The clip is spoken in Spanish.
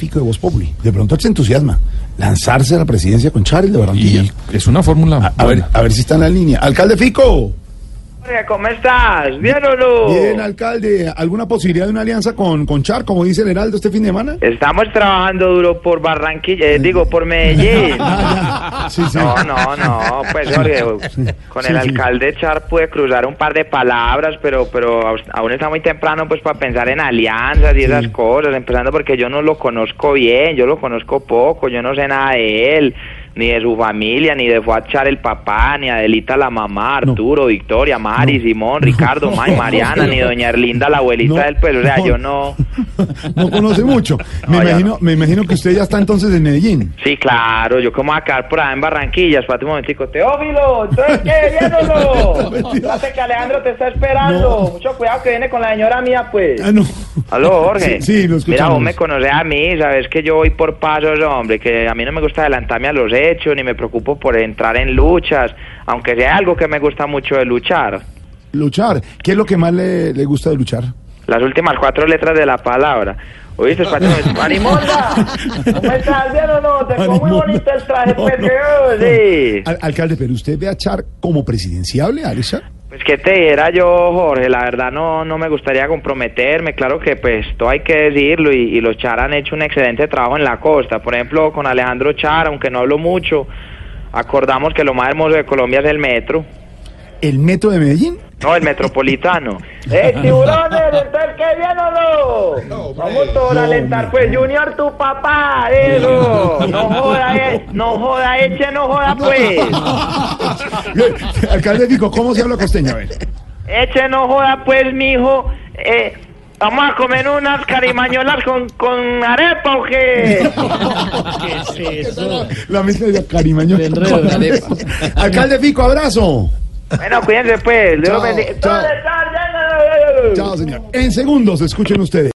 Fico de Voz Populi. De pronto él se entusiasma. Lanzarse a la presidencia con Chávez de Barranquilla. Y es una fórmula. A, a ver, a ver si está en la línea. Alcalde Fico. ¿Cómo estás? ¿Bien o no? Bien, alcalde. ¿Alguna posibilidad de una alianza con, con Char, como dice el Heraldo este fin de semana? Estamos trabajando duro por Barranquilla, eh, digo, por Medellín. Ah, ya. Sí, sí. No, no, no, pues Jorge, con el sí. alcalde Char pude cruzar un par de palabras, pero pero aún está muy temprano pues para pensar en alianzas y esas cosas, empezando porque yo no lo conozco bien, yo lo conozco poco, yo no sé nada de él, ni de su familia, ni de Fuad Char el papá, ni Adelita la mamá, Arturo, Victoria, Mari, Simón, Ricardo, May, Mariana, ni doña Erlinda la abuelita del pues, o sea, no. yo no... No conoce mucho. Me, imagino, no. me imagino que usted ya está entonces en Medellín. Sí, claro, yo como a quedar por allá en Barranquilla, espérate un momentico. Teófilo, ¿entonces qué? ¿Bien o no? Mentira. Espérate que Alejandro te está esperando. Mucho cuidado que viene con la señora mía, pues. Ah, no. Aló, Jorge. Sí, sí, lo. Mira, vos me conoces a mí, sabes que yo voy por pasos, hombre, que a mí no me gusta adelantarme a los hechos, ni me preocupo por entrar en luchas, aunque sea algo que me gusta mucho de luchar. Luchar. ¿Qué es lo que más le, le gusta de luchar? Las últimas cuatro letras de la palabra. ¿Oíste? Momento. ¡Marimonda! ¿Cómo estás? ¿Bien o no? Te quedó muy bonito el traje, No, no. sí. Al- alcalde, pero usted ve a Char como presidenciable, Alex Char. Pues que te dijera yo, Jorge, la verdad no, no me gustaría comprometerme, claro que pues todo hay que decirlo y, y los Char han hecho un excelente trabajo en la costa, por ejemplo con Alejandro Char, aunque no hablo mucho, acordamos que lo más hermoso de Colombia es el metro, ¿El metro de Medellín? No el metropolitano. ¡Eh, tiburones! ¿Entonces qué bien o no? Vamos todos a alentar, pues Junior tu papá, eso, no joda, eh, no joda, eche, no joda pues. Alcalde Fico, ¿cómo se habla costeño? A ver. Eche no joda pues, mijo. Eh, vamos a comer unas carimañolas con, con arepa o qué. La mezcla de carimaño. Me enredo en arepa. Alcalde Fico, abrazo. Bueno, cuídense pues. Dios Chao. Chao, señor. En segundos, escuchen ustedes.